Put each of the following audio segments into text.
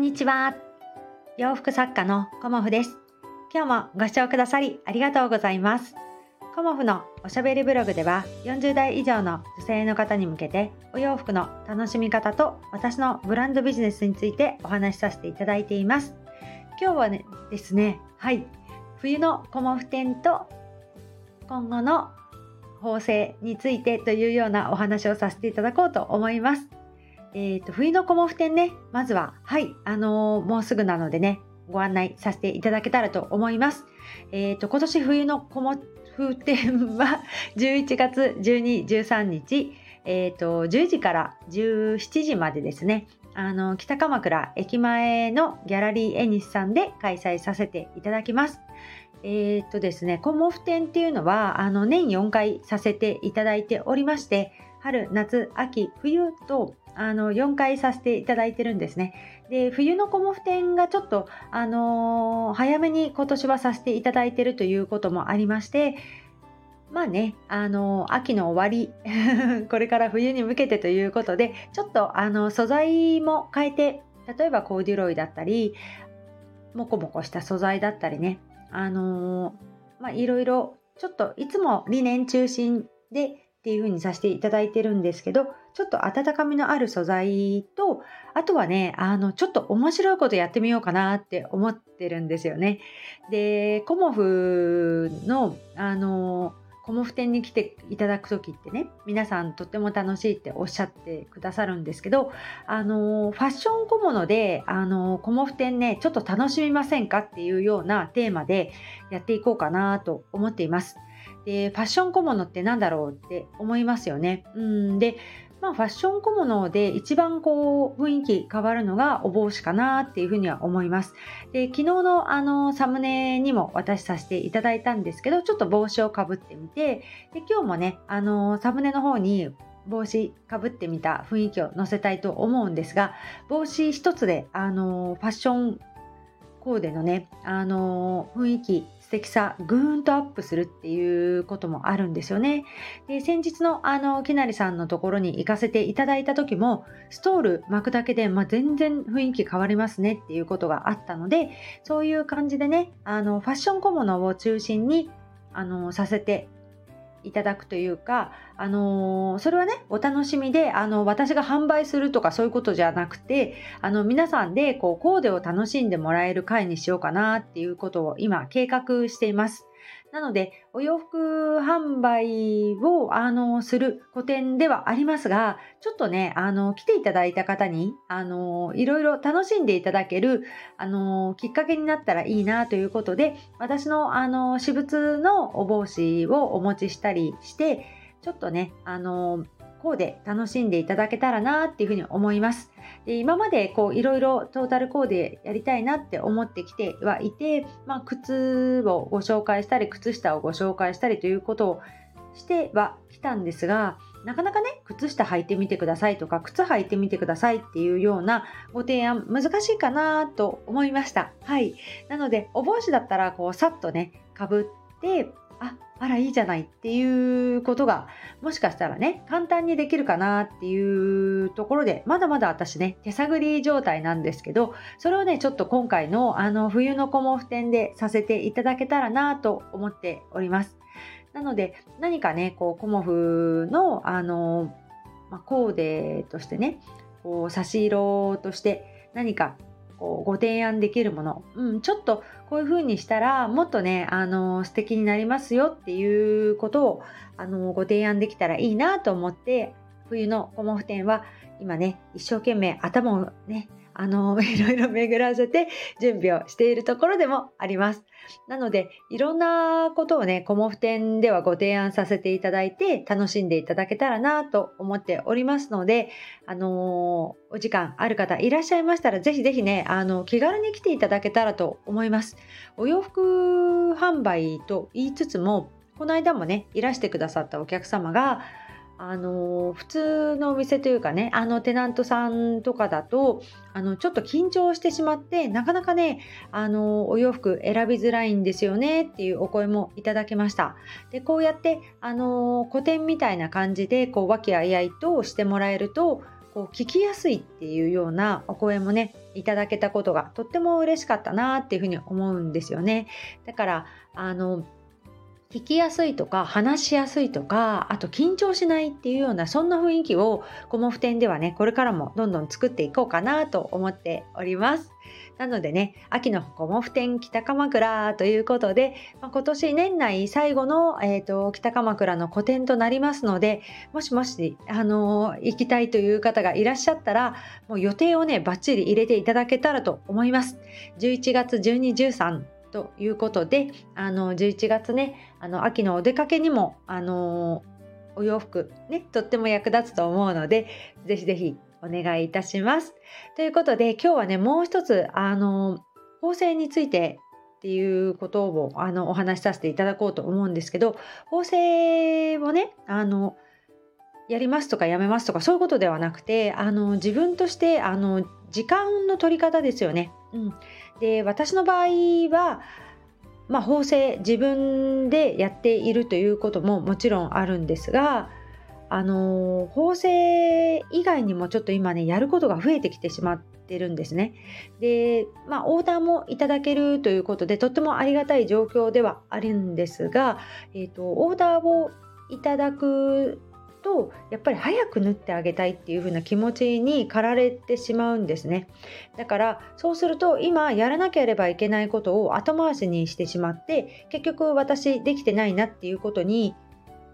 んにちは。洋服作家のコモフです。今日もご視聴くださりありがとうございます。コモフのおしゃべりブログでは40代以上の女性の方に向けてお洋服の楽しみ方と私のブランドビジネスについてお話しさせていただいています。今日はねですね、はい、冬のコモフ展と今後の縫製についてというようなお話をさせていただこうと思います。えーと、冬のコモフ展ね、まずは、はい、あのー、もうすぐなのでね、ご案内させていただけたらと思います。えーと、今年冬のコモフ展は11月12、13日、えーと、10時から17時までですね、あの北鎌倉駅前のギャラリーエニスさんで開催させていただきます。えー、っとですね、コモフ展っていうのはあの年4回させていただいておりまして、春、夏、秋、冬とあの4回させていただいてるんですね。で冬のコモフ展がちょっと、あのー、早めに今年はさせていただいてるということもありましてまあね、あのー、秋の終わり これから冬に向けてということでちょっとあの素材も変えて例えばコーデュロイだったりモコモコした素材だったりねあの、まあいろいろちょっといつも理念中心でっていう風にさせていただいてるんですけど、ちょっと温かみのある素材と、あとはね、あの、ちょっと面白いことやってみようかなって思ってるんですよね。で、コモフの、あの、コモフ店に来ていただく時ってね皆さんとっても楽しいっておっしゃってくださるんですけどあのファッション小物であのコモフ店ねちょっと楽しみませんかっていうようなテーマでやっていこうかなと思っています。でファッション小物って何だろうって思いますよね。うんでまあ、ファッション小物で一番こう雰囲気変わるのがお帽子かなっていうふうには思います。で昨日のあのサムネにも渡しさせていただいたんですけどちょっと帽子をかぶってみてで今日もねあのサムネの方に帽子かぶってみた雰囲気を載せたいと思うんですが帽子一つであのファッションコーデのねあの雰囲気素敵さぐーンとアップするっていうこともあるんですよね。で先日のあのきなりさんのところに行かせていただいた時もストール巻くだけで、まあ、全然雰囲気変わりますねっていうことがあったのでそういう感じでねあのファッション小物を中心にあのさせていただくというか、あのー、それはねお楽しみであの私が販売するとかそういうことじゃなくてあの皆さんでこうコーデを楽しんでもらえる回にしようかなっていうことを今計画しています。なので、お洋服販売を、あの、する個展ではありますが、ちょっとね、あの、来ていただいた方に、あの、いろいろ楽しんでいただける、あの、きっかけになったらいいなということで、私の、あの、私物のお帽子をお持ちしたりして、ちょっとね、あの、コーデ楽しんでいただけたらなっていうふうに思います。で今までこういろいろトータルコーデやりたいなって思ってきてはいて、まあ、靴をご紹介したり靴下をご紹介したりということをしてはきたんですがなかなかね靴下履いてみてくださいとか靴履いてみてくださいっていうようなご提案難しいかなと思いました。はい。なのでお帽子だったらこうさっとねかぶってああらいいじゃないっていうことがもしかしたらね簡単にできるかなっていうところでまだまだ私ね手探り状態なんですけどそれをねちょっと今回のあの冬のコモフ展でさせていただけたらなと思っております。なので何かねこうコモフのあの、まあ、コーデとしてねこう差し色として何かこうご提案できるもの、うん、ちょっとこういう風にしたらもっとねあの素敵になりますよっていうことをあのご提案できたらいいなと思って冬のコモフ展は今ね一生懸命頭をねあの いろいろ巡らせて準備をしているところでもあります。なのでいろんなことをねコモフ展ではご提案させていただいて楽しんでいただけたらなと思っておりますのであのお時間ある方いらっしゃいましたらぜひぜひねあの気軽に来ていただけたらと思います。お洋服販売と言いつつもこの間もねいらしてくださったお客様があの普通のお店というかねあのテナントさんとかだとあのちょっと緊張してしまってなかなかねあのお洋服選びづらいんですよねっていうお声もいただきましたでこうやってあの古典みたいな感じでこう和気あいあいとしてもらえるとこう聞きやすいっていうようなお声もねいただけたことがとっても嬉しかったなっていうふうに思うんですよね。だからあの聞きやすいとか話しやすいとかあと緊張しないっていうようなそんな雰囲気をコモフ展ではねこれからもどんどん作っていこうかなと思っております。なのでね秋のコモフ展北鎌倉ということで、まあ、今年年内最後の、えーと、北鎌倉の個展となりますのでもしもし、あのー、行きたいという方がいらっしゃったらもう予定をねバッチリ入れていただけたらと思います。11月12、13ということであの11月ねあの秋のお出かけにもあのお洋服ねとっても役立つと思うのでぜひぜひお願いいたします。ということで今日はねもう一つあの縫製についてっていうことをあのお話しさせていただこうと思うんですけど縫製をねあのやりますとかやめますとかそういうことではなくてあの自分としてあの時間の取り方ですよね。うん、で私の場合はまあ、縫製自分でやっているということももちろんあるんですがあの縫製以外にもちょっと今ねやることが増えてきてしまってるんですね。でまあオーダーもいただけるということでとってもありがたい状況ではあるんですが、えーとオーダーをいただくとやっぱり早く縫ってあげたいっていう風な気持ちに駆られてしまうんですねだからそうすると今やらなければいけないことを後回しにしてしまって結局私できてないなっていうことに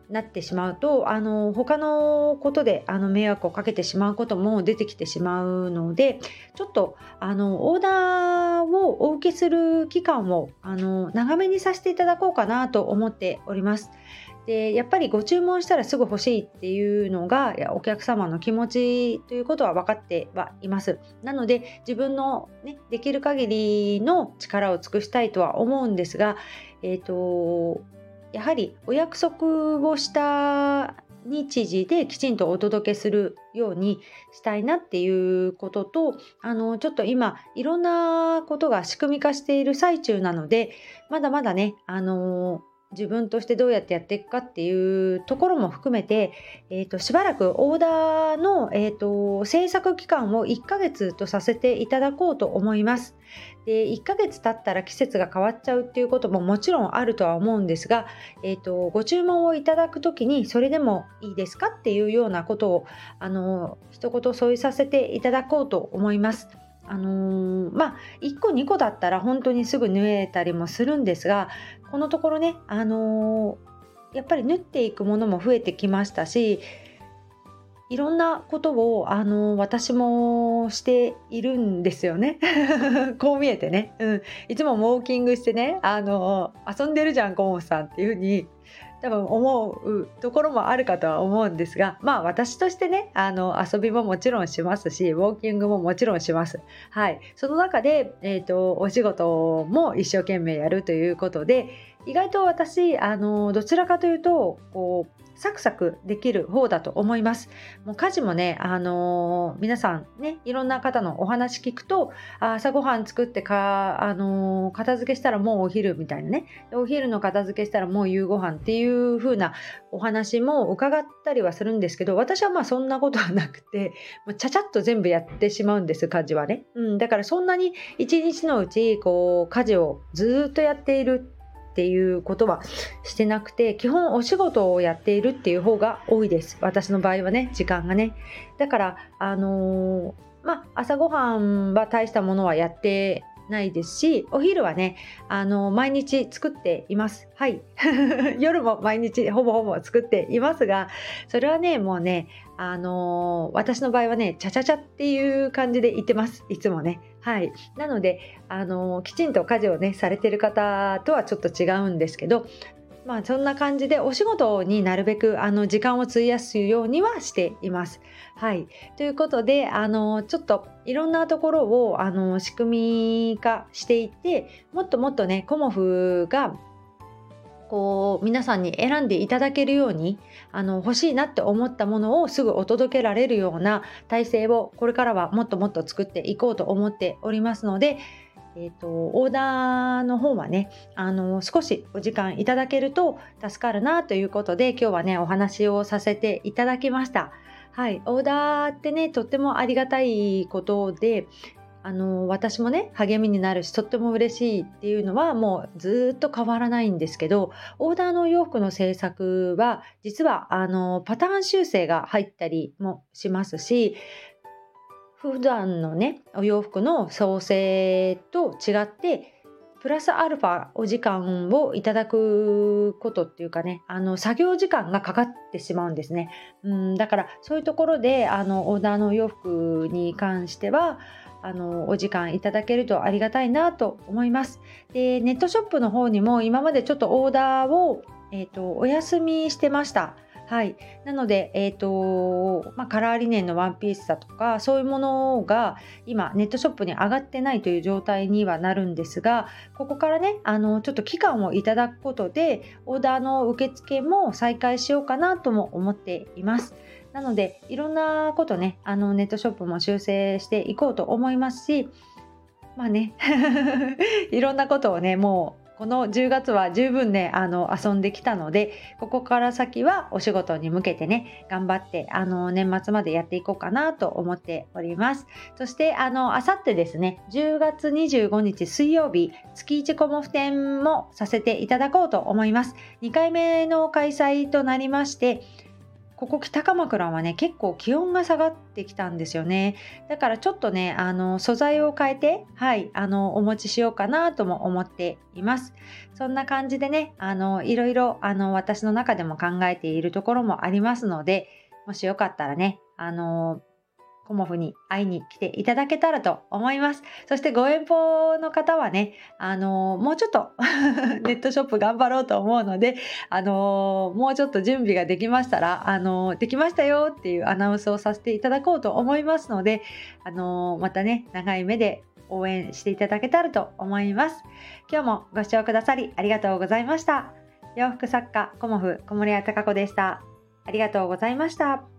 なってしまうとあの他のことであの迷惑をかけてしまうことも出てきてしまうのでちょっとあのオーダーをお受けする期間をあの長めにさせていただこうかなと思っております。でやっぱりご注文したらすぐ欲しいっていうのがお客様の気持ちということは分かってはいます。なので自分の、ね、できる限りの力を尽くしたいとは思うんですが、えーと、やはりお約束をした日時できちんとお届けするようにしたいなっていうこととあのちょっと今いろんなことが仕組み化している最中なのでまだまだねあの自分としてどうやってやっていくかっていうところも含めて、えーと、しばらくオーダーの、えーと、制作期間を1ヶ月とさせていただこうと思います。で1ヶ月経ったら季節が変わっちゃうっていうことももちろんあるとは思うんですが、えーと、ご注文をいただく時にそれでもいいですかっていうようなことをあの一言添えさせていただこうと思います。あのー、まあ1個2個だったら本当にすぐ縫えたりもするんですがこのところね、あのー、やっぱり縫っていくものも増えてきましたしいろんなことを、あのー、私もしているんですよね。こう見えてね、うん、いつもウォーキングしてね、あの遊んでるじゃんコモさんっていうふうに。多分思うところもあるかとは思うんですがまあ私としてねあの遊びももちろんしますしウォーキングももちろんします。はい、その中で、えーと、お仕事も一生懸命やるということで意外と私あのどちらかというとこうサクサクできる方だと思います。もう家事もね、あのー、皆さんね、いろんな方のお話聞くと、朝ごはん作ってか、あのー、片付けしたらもうお昼みたいなね、お昼の片付けしたらもう夕ご飯っていう風なお話も伺ったりはするんですけど、私はまあそんなことはなくて、もうちゃちゃっと全部やってしまうんです、家事はね。うん、だからそんなに一日のうち、こう、家事をずっとやっているっていうことはしてなくて基本お仕事をやっているっていう方が多いです。私の場合はね時間がね。だからあのー、まあ朝ごはんは大したものはやってないですしお昼はねあの毎日作っています。はい。夜も毎日ほぼほぼ作っていますがそれはねもうねあの私の場合はねちゃちゃちゃっていう感じで言ってます。いつもね。はい。なのであのきちんと家事をねされてる方とはちょっと違うんですけどまあそんな感じでお仕事になるべくあの時間を費やすようにはしています。はい、ということであのちょっといろんなところをあの仕組み化していってもっともっとねコモフがこう皆さんに選んでいただけるようにあの欲しいなって思ったものをすぐお届けられるような体制をこれからはもっともっと作っていこうと思っておりますのでえーと、オーダーの方はねあの少しお時間いただけると助かるなということで今日はねお話をさせていただきました。はい、オーダーってねとってもありがたいことであの私もね励みになるしとっても嬉しいっていうのはもうずっと変わらないんですけどオーダーの洋服の制作は実はあのパターン修正が入ったりもしますし普段のねお洋服の創生と違ってプラスアルファお時間をいただくことっていうかねあの作業時間がかかってしまうんですね。うんだからそういうところであのオーダーのお洋服に関してはあのお時間いただけるとありがたいなと思います。でネットショップの方にも今までちょっとオーダーを、えーとお休みしてました。はい、なので、えーとまあ、カラーリネンのワンピースだとかそういうものが今ネットショップに上がってないという状態にはなるんですがここからねあのちょっと期間をいただくことでオーダーの受付も再開しようかなとも思っています。なのでいろんなことねあのネットショップも修正していこうと思いますしまあね いろんなことをねもうこの10月は十分ねあの遊んできたのでここから先はお仕事に向けてね頑張ってあの年末までやっていこうかなと思っております。そしてあのあさってですね10月25日水曜日月1コモフ展もさせていただこうと思います。2回目の開催となりましてここ北鎌倉はね結構気温が下がってきたんですよね。だからちょっとねあの素材を変えてはいあのお持ちしようかなとも思っています。そんな感じでねあのいろいろあの私の中でも考えているところもありますのでもしよかったらねあのコモフに会いに来ていただけたらと思います。そしてご遠方の方はね、あのー、もうちょっと ネットショップ頑張ろうと思うので、あのー、もうちょっと準備ができましたら、あのー、できましたよっていうアナウンスをさせていただこうと思いますので、あのまたね、長い目で応援していただけたらと思います。今日もご視聴くださりありがとうございました。洋服作家、コモフ小森屋隆子でした。ありがとうございました。